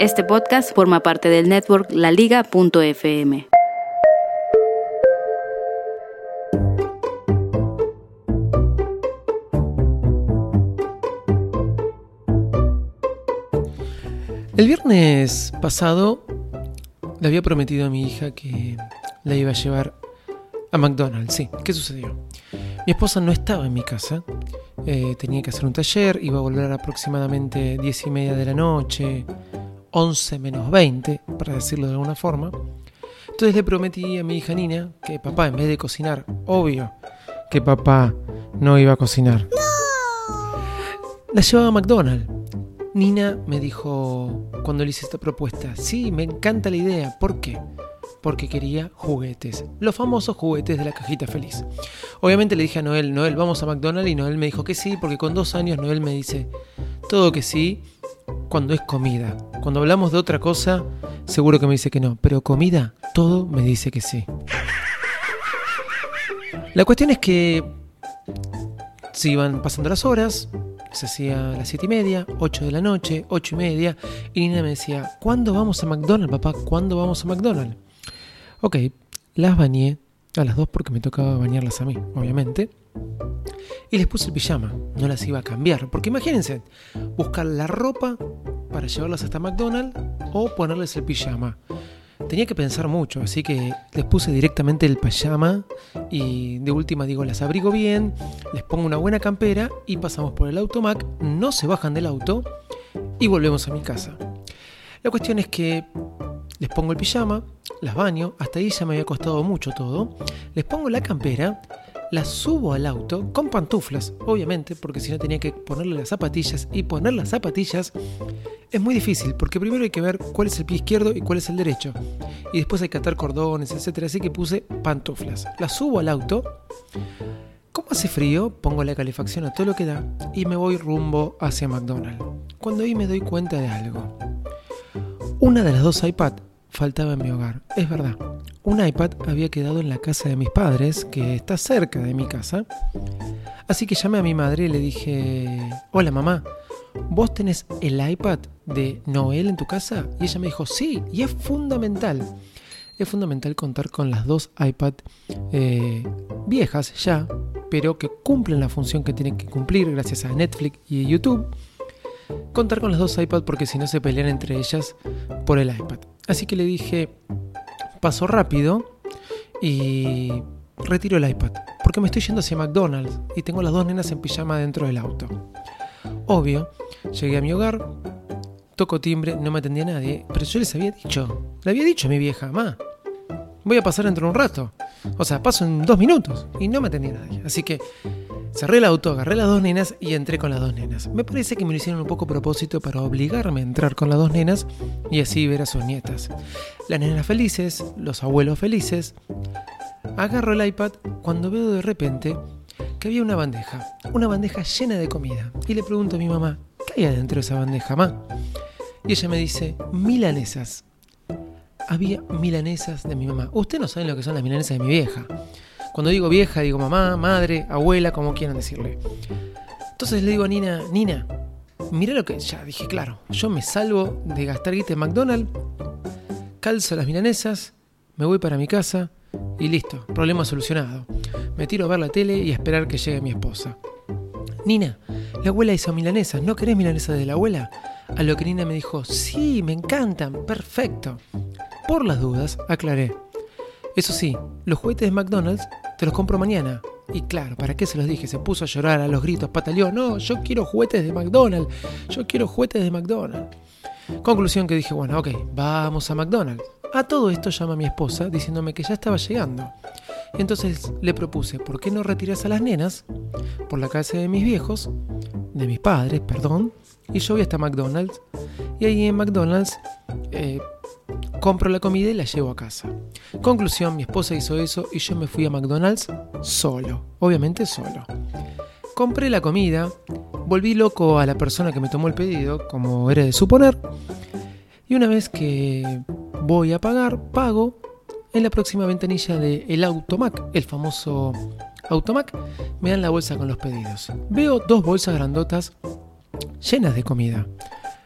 Este podcast forma parte del network laliga.fm. El viernes pasado le había prometido a mi hija que la iba a llevar a McDonald's. Sí, ¿qué sucedió? Mi esposa no estaba en mi casa, eh, tenía que hacer un taller, iba a volver aproximadamente 10 y media de la noche, 11 menos 20, para decirlo de alguna forma. Entonces le prometí a mi hija Nina que papá, en vez de cocinar, obvio que papá no iba a cocinar. La llevaba a McDonald's. Nina me dijo cuando le hice esta propuesta, sí, me encanta la idea. ¿Por qué? Porque quería juguetes, los famosos juguetes de la cajita feliz. Obviamente le dije a Noel, Noel, vamos a McDonald's y Noel me dijo que sí, porque con dos años Noel me dice todo que sí cuando es comida. Cuando hablamos de otra cosa, seguro que me dice que no, pero comida, todo me dice que sí. La cuestión es que se iban pasando las horas, se hacía las siete y media, 8 de la noche, ocho y media, y Nina me decía, ¿cuándo vamos a McDonald's, papá? ¿Cuándo vamos a McDonald's? Ok, las bañé a las dos porque me tocaba bañarlas a mí, obviamente. Y les puse el pijama, no las iba a cambiar, porque imagínense, buscar la ropa para llevarlas hasta McDonald's o ponerles el pijama. Tenía que pensar mucho, así que les puse directamente el pijama y de última digo, las abrigo bien, les pongo una buena campera y pasamos por el automac, no se bajan del auto y volvemos a mi casa. La cuestión es que les pongo el pijama, las baño, hasta ahí ya me había costado mucho todo, les pongo la campera, las subo al auto con pantuflas, obviamente, porque si no tenía que ponerle las zapatillas y poner las zapatillas es muy difícil, porque primero hay que ver cuál es el pie izquierdo y cuál es el derecho, y después hay que atar cordones, etcétera, así que puse pantuflas. Las subo al auto, como hace frío, pongo la calefacción a todo lo que da y me voy rumbo hacia McDonald's. Cuando ahí me doy cuenta de algo. Una de las dos iPad faltaba en mi hogar. Es verdad, un iPad había quedado en la casa de mis padres, que está cerca de mi casa. Así que llamé a mi madre y le dije, hola mamá, ¿vos tenés el iPad de Noel en tu casa? Y ella me dijo, sí, y es fundamental. Es fundamental contar con las dos iPad eh, viejas ya, pero que cumplen la función que tienen que cumplir gracias a Netflix y YouTube. Contar con las dos iPad porque si no se pelean entre ellas por el iPad. Así que le dije, paso rápido y retiro el iPad. Porque me estoy yendo hacia McDonald's y tengo las dos nenas en pijama dentro del auto. Obvio, llegué a mi hogar, toco timbre, no me atendía nadie, pero yo les había dicho, le había dicho a mi vieja, mamá, voy a pasar dentro de un rato. O sea, paso en dos minutos y no me atendía nadie. Así que cerré el auto, agarré las dos nenas y entré con las dos nenas. Me parece que me lo hicieron un poco propósito para obligarme a entrar con las dos nenas y así ver a sus nietas. Las nenas felices, los abuelos felices. Agarro el iPad cuando veo de repente que había una bandeja, una bandeja llena de comida. Y le pregunto a mi mamá, ¿qué hay adentro de esa bandeja, mamá? Y ella me dice, milanesas. Había milanesas de mi mamá. Ustedes no saben lo que son las milanesas de mi vieja. Cuando digo vieja, digo mamá, madre, abuela, como quieran decirle. Entonces le digo a Nina, Nina, mira lo que. Ya dije, claro, yo me salvo de gastar guita en McDonald's, calzo las milanesas, me voy para mi casa y listo, problema solucionado. Me tiro a ver la tele y a esperar que llegue mi esposa. Nina, la abuela hizo milanesas, ¿no querés milanesas de la abuela? A lo que Nina me dijo, sí, me encantan, perfecto. Por las dudas, aclaré. Eso sí, los juguetes de McDonald's te los compro mañana. Y claro, ¿para qué se los dije? Se puso a llorar a los gritos, pataleó, no, yo quiero juguetes de McDonald's, yo quiero juguetes de McDonald's. Conclusión que dije, bueno, ok, vamos a McDonald's. A todo esto llama mi esposa diciéndome que ya estaba llegando. Entonces le propuse, ¿por qué no retiras a las nenas por la casa de mis viejos, de mis padres, perdón, y yo voy hasta McDonald's? Y ahí en McDonald's eh, compro la comida y la llevo a casa. Conclusión, mi esposa hizo eso y yo me fui a McDonald's solo, obviamente solo. Compré la comida, volví loco a la persona que me tomó el pedido, como era de suponer, y una vez que voy a pagar, pago en la próxima ventanilla de el Automac, el famoso Automac, me dan la bolsa con los pedidos. Veo dos bolsas grandotas llenas de comida.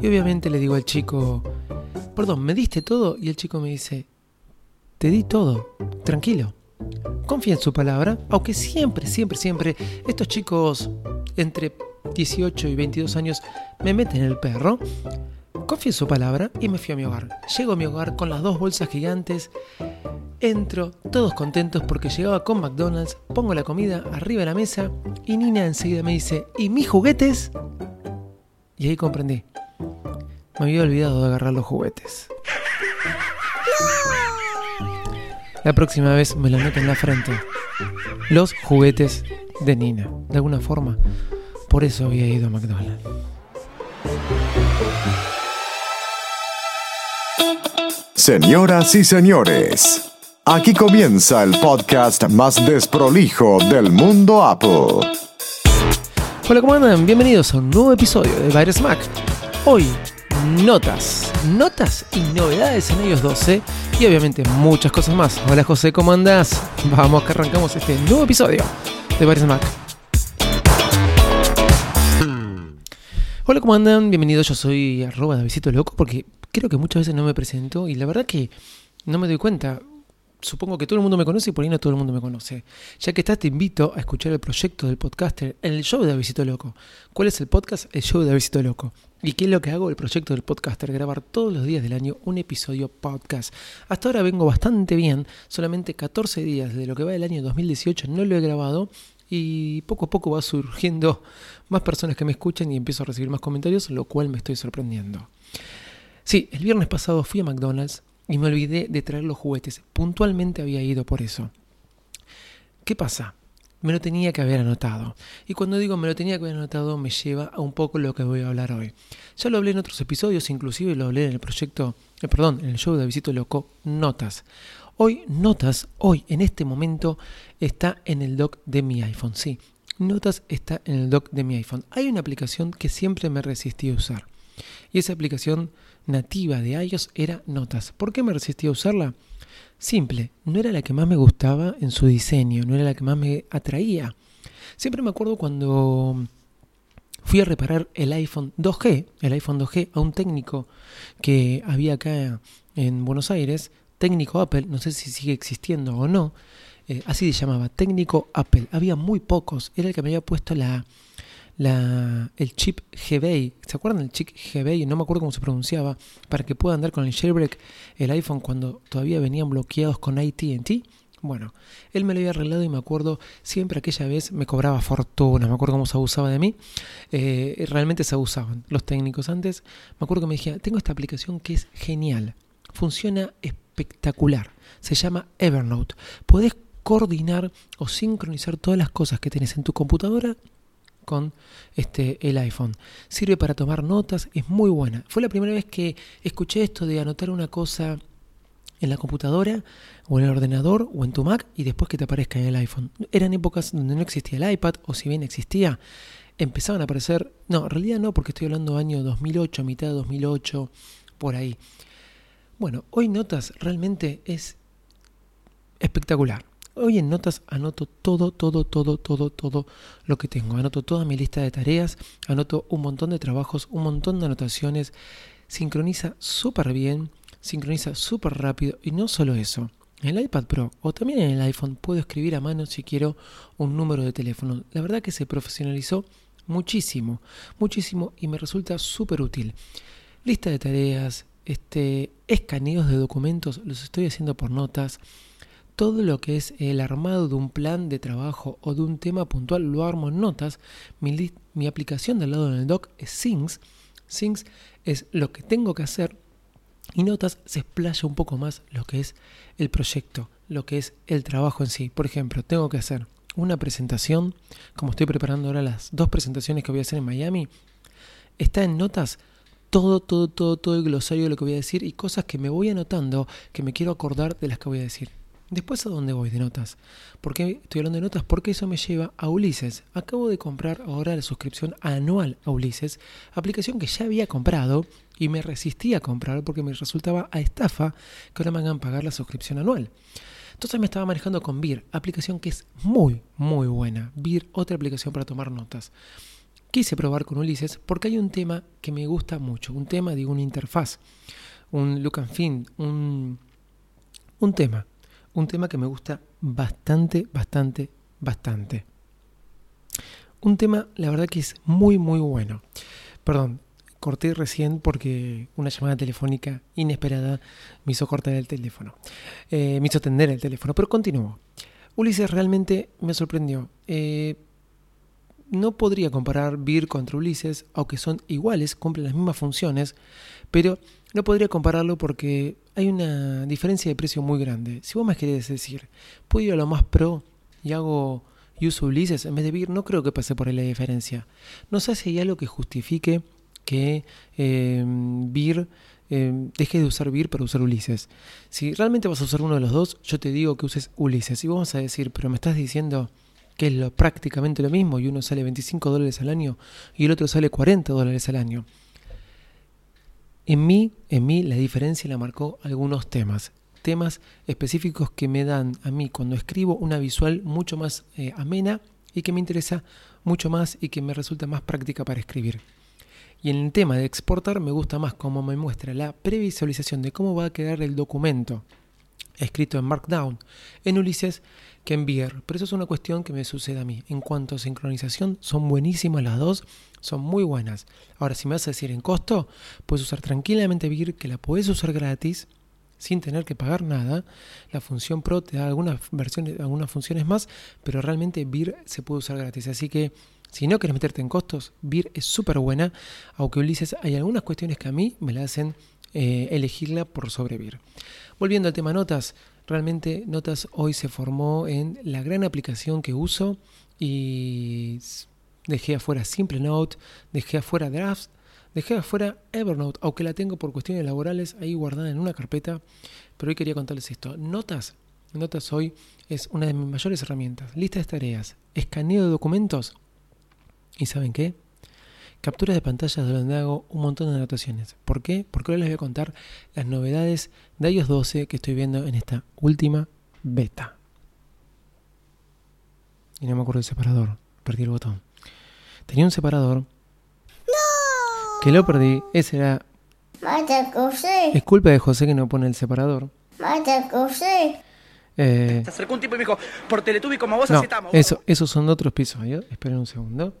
Y obviamente le digo al chico, perdón, ¿me diste todo? Y el chico me dice, te di todo, tranquilo. Confía en su palabra, aunque siempre, siempre, siempre estos chicos entre 18 y 22 años me meten el perro. Confía en su palabra y me fui a mi hogar. Llego a mi hogar con las dos bolsas gigantes. Entro, todos contentos porque llegaba con McDonald's, pongo la comida arriba de la mesa y Nina enseguida me dice, ¿y mis juguetes? Y ahí comprendí. Me había olvidado de agarrar los juguetes. La próxima vez me lo meto en la frente. Los juguetes de Nina. De alguna forma, por eso había ido a McDonald's. Señoras y señores, aquí comienza el podcast más desprolijo del mundo Apple. Hola, ¿cómo andan? Bienvenidos a un nuevo episodio de Virus Mac. Hoy, notas, notas y novedades en iOS 12 y obviamente muchas cosas más. Hola José, ¿cómo andas? Vamos que arrancamos este nuevo episodio de Virus Mac. Hola, ¿cómo andan? Bienvenidos, yo soy arroba Davidito Loco porque creo que muchas veces no me presento y la verdad que no me doy cuenta. Supongo que todo el mundo me conoce y por ahí no todo el mundo me conoce. Ya que estás, te invito a escuchar el proyecto del podcaster en el show de Davidito Loco. ¿Cuál es el podcast? El show de Davidito Loco. ¿Y qué es lo que hago? El proyecto del podcaster, grabar todos los días del año un episodio podcast. Hasta ahora vengo bastante bien, solamente 14 días de lo que va del año 2018 no lo he grabado y poco a poco va surgiendo más personas que me escuchan y empiezo a recibir más comentarios, lo cual me estoy sorprendiendo. Sí, el viernes pasado fui a McDonald's y me olvidé de traer los juguetes. Puntualmente había ido por eso. ¿Qué pasa? Me lo tenía que haber anotado. Y cuando digo me lo tenía que haber anotado, me lleva a un poco lo que voy a hablar hoy. Ya lo hablé en otros episodios, inclusive lo hablé en el proyecto, eh, perdón, en el show de Visito Loco, Notas. Hoy, Notas, hoy, en este momento, está en el dock de mi iPhone. Sí, Notas está en el dock de mi iPhone. Hay una aplicación que siempre me resistí a usar. Y esa aplicación nativa de iOS era Notas. ¿Por qué me resistí a usarla? Simple, no era la que más me gustaba en su diseño, no era la que más me atraía. Siempre me acuerdo cuando fui a reparar el iPhone 2G, el iPhone 2G, a un técnico que había acá en Buenos Aires, técnico Apple, no sé si sigue existiendo o no, eh, así se llamaba, técnico Apple. Había muy pocos, era el que me había puesto la, la, el chip GBay. ¿Se acuerdan del chip GBay? No me acuerdo cómo se pronunciaba. Para que pueda andar con el jailbreak el iPhone cuando todavía venían bloqueados con ATT. Bueno, él me lo había arreglado y me acuerdo siempre aquella vez me cobraba fortuna, me acuerdo cómo se abusaba de mí. Eh, realmente se abusaban los técnicos antes. Me acuerdo que me decía, tengo esta aplicación que es genial, funciona espectacular, se llama Evernote. Podés coordinar o sincronizar todas las cosas que tenés en tu computadora con este, el iPhone. Sirve para tomar notas, es muy buena. Fue la primera vez que escuché esto de anotar una cosa en la computadora o en el ordenador o en tu Mac y después que te aparezca en el iPhone. Eran épocas donde no existía el iPad o si bien existía, empezaban a aparecer, no, en realidad no, porque estoy hablando año 2008, mitad de 2008, por ahí. Bueno, hoy Notas realmente es espectacular. Hoy en Notas anoto todo, todo, todo, todo, todo lo que tengo. Anoto toda mi lista de tareas, anoto un montón de trabajos, un montón de anotaciones. Sincroniza súper bien, sincroniza súper rápido y no solo eso. En el iPad Pro o también en el iPhone puedo escribir a mano si quiero un número de teléfono. La verdad que se profesionalizó muchísimo, muchísimo y me resulta súper útil. Lista de tareas, este, escaneos de documentos, los estoy haciendo por notas todo lo que es el armado de un plan de trabajo o de un tema puntual lo armo en notas. Mi, aplicación del lado del doc es Things. Things es lo que tengo que hacer Y Notas se explaya un poco más lo que es el proyecto, lo que es el trabajo en sí. Por ejemplo, tengo que hacer una presentación, como estoy preparando ahora las dos presentaciones que voy a hacer en Miami, está en Notas todo, todo, todo, todo el glosario de lo que voy a decir y cosas que me voy anotando que me quiero acordar de las que voy a decir. Después a dónde voy de notas. ¿Por qué estoy hablando de notas? Porque eso me lleva a Ulises. Acabo de comprar ahora la suscripción anual a Ulises, aplicación que ya había comprado y me resistía a comprar porque me resultaba a estafa que ahora me hagan pagar la suscripción anual. Entonces me estaba manejando con Beer, aplicación que es muy, muy buena. Beer, otra aplicación para tomar notas. Quise probar con Ulises porque hay un tema que me gusta mucho. Un tema, digo, una interfaz, un look and feel, un, un tema un tema que me gusta bastante, bastante, bastante. Un tema, la verdad que es muy, muy bueno. Perdón, corté recién porque una llamada telefónica inesperada me hizo cortar el teléfono. Eh, me hizo tender el teléfono, pero continúo. Ulises realmente me sorprendió. Eh, no podría comparar Beer contra Ulises, aunque son iguales, cumplen las mismas funciones, pero no podría compararlo porque hay una diferencia de precio muy grande. Si vos me querés decir, puedo ir a lo más pro y hago y uso Ulises en vez de Beer, no creo que pase por ahí la diferencia. No sé si hay algo que justifique que eh, Beer eh, deje de usar Beer para usar Ulises. Si realmente vas a usar uno de los dos, yo te digo que uses Ulises. Y vamos a decir, pero me estás diciendo que es lo, prácticamente lo mismo y uno sale 25 dólares al año y el otro sale 40 dólares al año. En mí, en mí la diferencia la marcó algunos temas, temas específicos que me dan a mí cuando escribo una visual mucho más eh, amena y que me interesa mucho más y que me resulta más práctica para escribir. Y en el tema de exportar me gusta más cómo me muestra la previsualización de cómo va a quedar el documento escrito en Markdown en Ulises que en Beer. Pero eso es una cuestión que me sucede a mí. En cuanto a sincronización, son buenísimas las dos son muy buenas. Ahora, si me vas a decir en costo, puedes usar tranquilamente Beer, que la puedes usar gratis, sin tener que pagar nada. La función Pro te da algunas versiones, algunas funciones más, pero realmente Beer se puede usar gratis. Así que si no quieres meterte en costos, Beer es súper buena, aunque Ulises hay algunas cuestiones que a mí me la hacen eh, elegirla por sobre Beer. Volviendo al tema notas, realmente Notas hoy se formó en la gran aplicación que uso y dejé afuera Simple Note, dejé afuera Drafts, dejé afuera Evernote, aunque la tengo por cuestiones laborales ahí guardada en una carpeta, pero hoy quería contarles esto. Notas, Notas hoy es una de mis mayores herramientas. Lista de tareas, escaneo de documentos y ¿saben qué? Capturas de pantalla de donde hago un montón de anotaciones. ¿Por qué? Porque hoy les voy a contar las novedades de iOS 12 que estoy viendo en esta última beta. Y no me acuerdo del separador, perdí el botón. Tenía un separador. ¡No! Que lo perdí. Ese era. José. Es culpa de José que no pone el separador. José. Eh, Se acercó un tipo y me dijo, por Teletubby como vos no, aceptamos. Eso, esos son otros episodios. Esperen un segundo.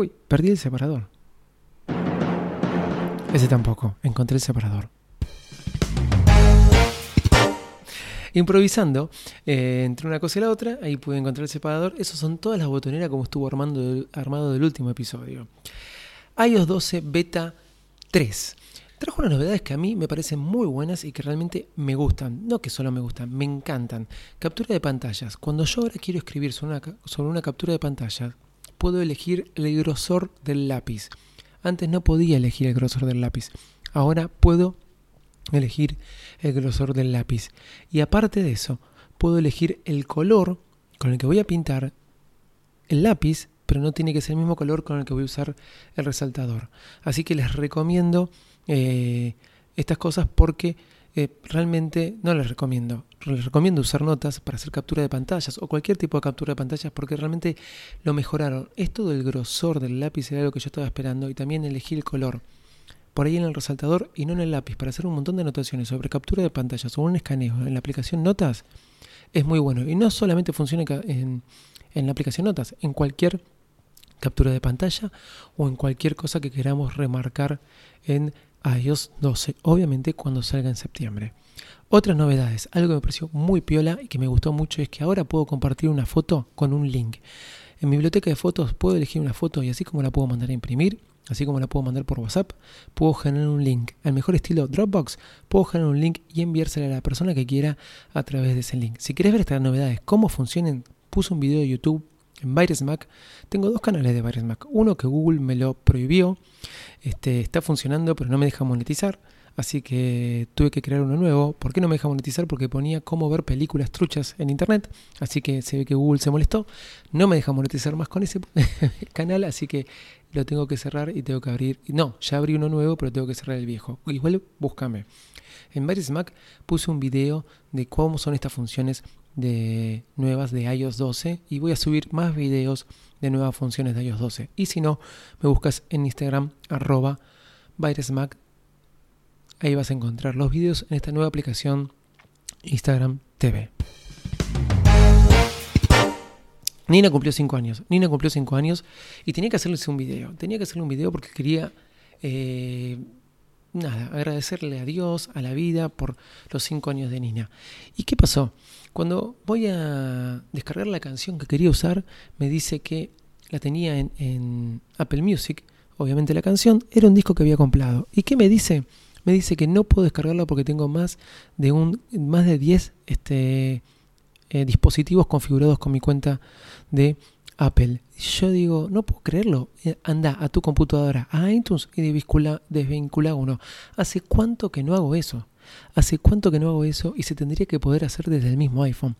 Uy, perdí el separador. Ese tampoco. Encontré el separador. improvisando eh, entre una cosa y la otra. Ahí pude encontrar el separador. Esos son todas las botoneras como estuvo armando armado del último episodio. iOS 12 Beta 3. Trajo unas novedades que a mí me parecen muy buenas y que realmente me gustan. No que solo me gustan, me encantan. Captura de pantallas. Cuando yo ahora quiero escribir sobre una, sobre una captura de pantalla, puedo elegir el grosor del lápiz. Antes no podía elegir el grosor del lápiz. Ahora puedo elegir el grosor del lápiz. Y aparte de eso, puedo elegir el color con el que voy a pintar el lápiz, pero no tiene que ser el mismo color con el que voy a usar el resaltador. Así que les recomiendo eh, estas cosas porque eh, realmente no les recomiendo. Les recomiendo usar notas para hacer captura de pantallas o cualquier tipo de captura de pantallas porque realmente lo mejoraron. Esto del grosor del lápiz era lo que yo estaba esperando y también elegí el color por ahí en el resaltador y no en el lápiz para hacer un montón de anotaciones sobre captura de pantallas o un escaneo en la aplicación Notas es muy bueno. Y no solamente funciona en, en la aplicación Notas, en cualquier captura de pantalla o en cualquier cosa que queramos remarcar en iOS 12, obviamente cuando salga en septiembre. Otras novedades, algo que me pareció muy piola y que me gustó mucho es que ahora puedo compartir una foto con un link. En mi biblioteca de fotos puedo elegir una foto y así como la puedo mandar a imprimir, así como la puedo mandar por WhatsApp, puedo generar un link. Al mejor estilo Dropbox, puedo generar un link y enviársela a la persona que quiera a través de ese link. Si quieres ver estas novedades, cómo funcionan, puse un video de YouTube en Virus Mac. Tengo dos canales de Virus Mac. Uno que Google me lo prohibió, este, está funcionando pero no me deja monetizar. Así que tuve que crear uno nuevo. ¿Por qué no me deja monetizar? Porque ponía cómo ver películas truchas en internet. Así que se ve que Google se molestó. No me deja monetizar más con ese canal. Así que lo tengo que cerrar y tengo que abrir. No, ya abrí uno nuevo, pero tengo que cerrar el viejo. Igual búscame. En Various Mac puse un video de cómo son estas funciones nuevas de iOS 12 y voy a subir más videos de nuevas funciones de iOS 12. Y si no, me buscas en Instagram arroba Mac Ahí vas a encontrar los vídeos en esta nueva aplicación Instagram TV. Nina cumplió 5 años. Nina cumplió 5 años y tenía que hacerles un video. Tenía que hacerle un video porque quería eh, nada, agradecerle a Dios, a la vida por los 5 años de Nina. ¿Y qué pasó? Cuando voy a descargar la canción que quería usar, me dice que la tenía en, en Apple Music. Obviamente la canción era un disco que había comprado. ¿Y qué me dice? Me dice que no puedo descargarlo porque tengo más de un más de 10 este, eh, dispositivos configurados con mi cuenta de Apple. Yo digo, no puedo creerlo. Eh, anda a tu computadora, a iTunes y desvincula, desvincula uno. ¿Hace cuánto que no hago eso? ¿Hace cuánto que no hago eso? Y se tendría que poder hacer desde el mismo iPhone.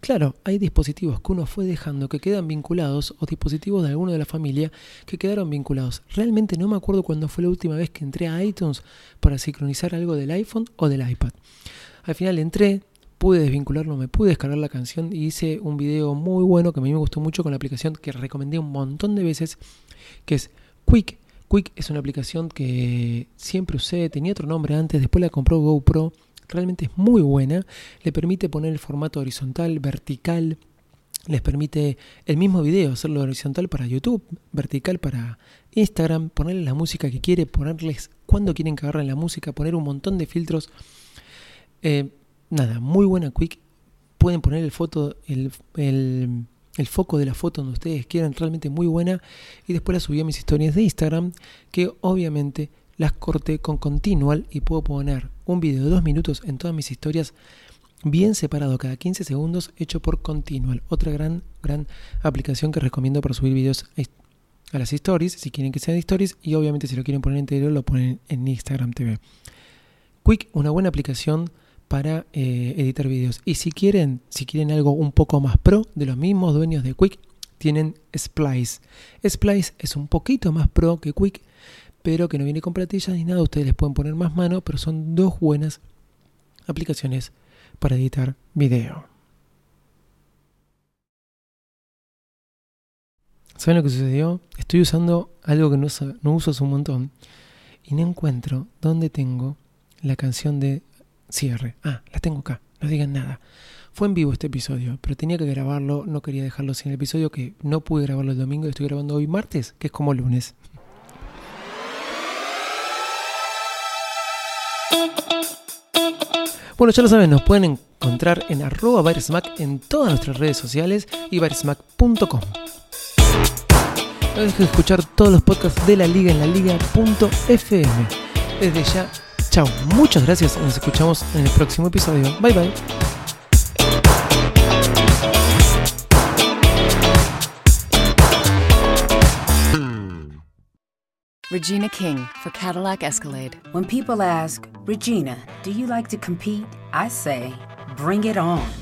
Claro, hay dispositivos que uno fue dejando que quedan vinculados o dispositivos de alguno de la familia que quedaron vinculados. Realmente no me acuerdo cuándo fue la última vez que entré a iTunes para sincronizar algo del iPhone o del iPad. Al final entré, pude desvincularlo, me pude descargar la canción y hice un video muy bueno que a mí me gustó mucho con la aplicación que recomendé un montón de veces, que es Quick. Quick es una aplicación que siempre usé, tenía otro nombre antes, después la compró GoPro realmente es muy buena, le permite poner el formato horizontal, vertical, les permite el mismo video hacerlo horizontal para YouTube, vertical para Instagram, ponerle la música que quiere, ponerles cuando quieren que agarren la música, poner un montón de filtros. Eh, nada, muy buena quick. Pueden poner el foto, el, el, el, foco de la foto donde ustedes quieran, realmente muy buena. Y después la subí a mis historias de Instagram, que obviamente las corté con Continual y puedo poner un video de dos minutos en todas mis historias bien separado cada 15 segundos hecho por Continual. Otra gran, gran aplicación que recomiendo para subir videos a las stories, si quieren que sean stories, y obviamente si lo quieren poner entero lo ponen en Instagram TV. Quick, una buena aplicación para eh, editar videos. Y si quieren, si quieren algo un poco más pro, de los mismos dueños de Quick, tienen Splice. Splice es un poquito más pro que Quick, pero que no viene con platillas ni nada. Ustedes les pueden poner más mano, pero son dos buenas aplicaciones para editar video. ¿Saben lo que sucedió? Estoy usando algo que no, no uso hace un montón y no encuentro dónde tengo la canción de cierre. Ah, la tengo acá, no digan nada. Fue en vivo este episodio, pero tenía que grabarlo, no quería dejarlo sin el episodio que no pude grabarlo el domingo y estoy grabando hoy martes, que es como lunes. Bueno, ya lo saben, nos pueden encontrar en arroba en todas nuestras redes sociales y baresmac.com. No dejes de escuchar todos los podcasts de la liga en la liga.fm. Desde ya, chao, muchas gracias nos escuchamos en el próximo episodio. Bye bye. Regina King for Cadillac Escalade. When people ask, Regina, do you like to compete? I say, bring it on.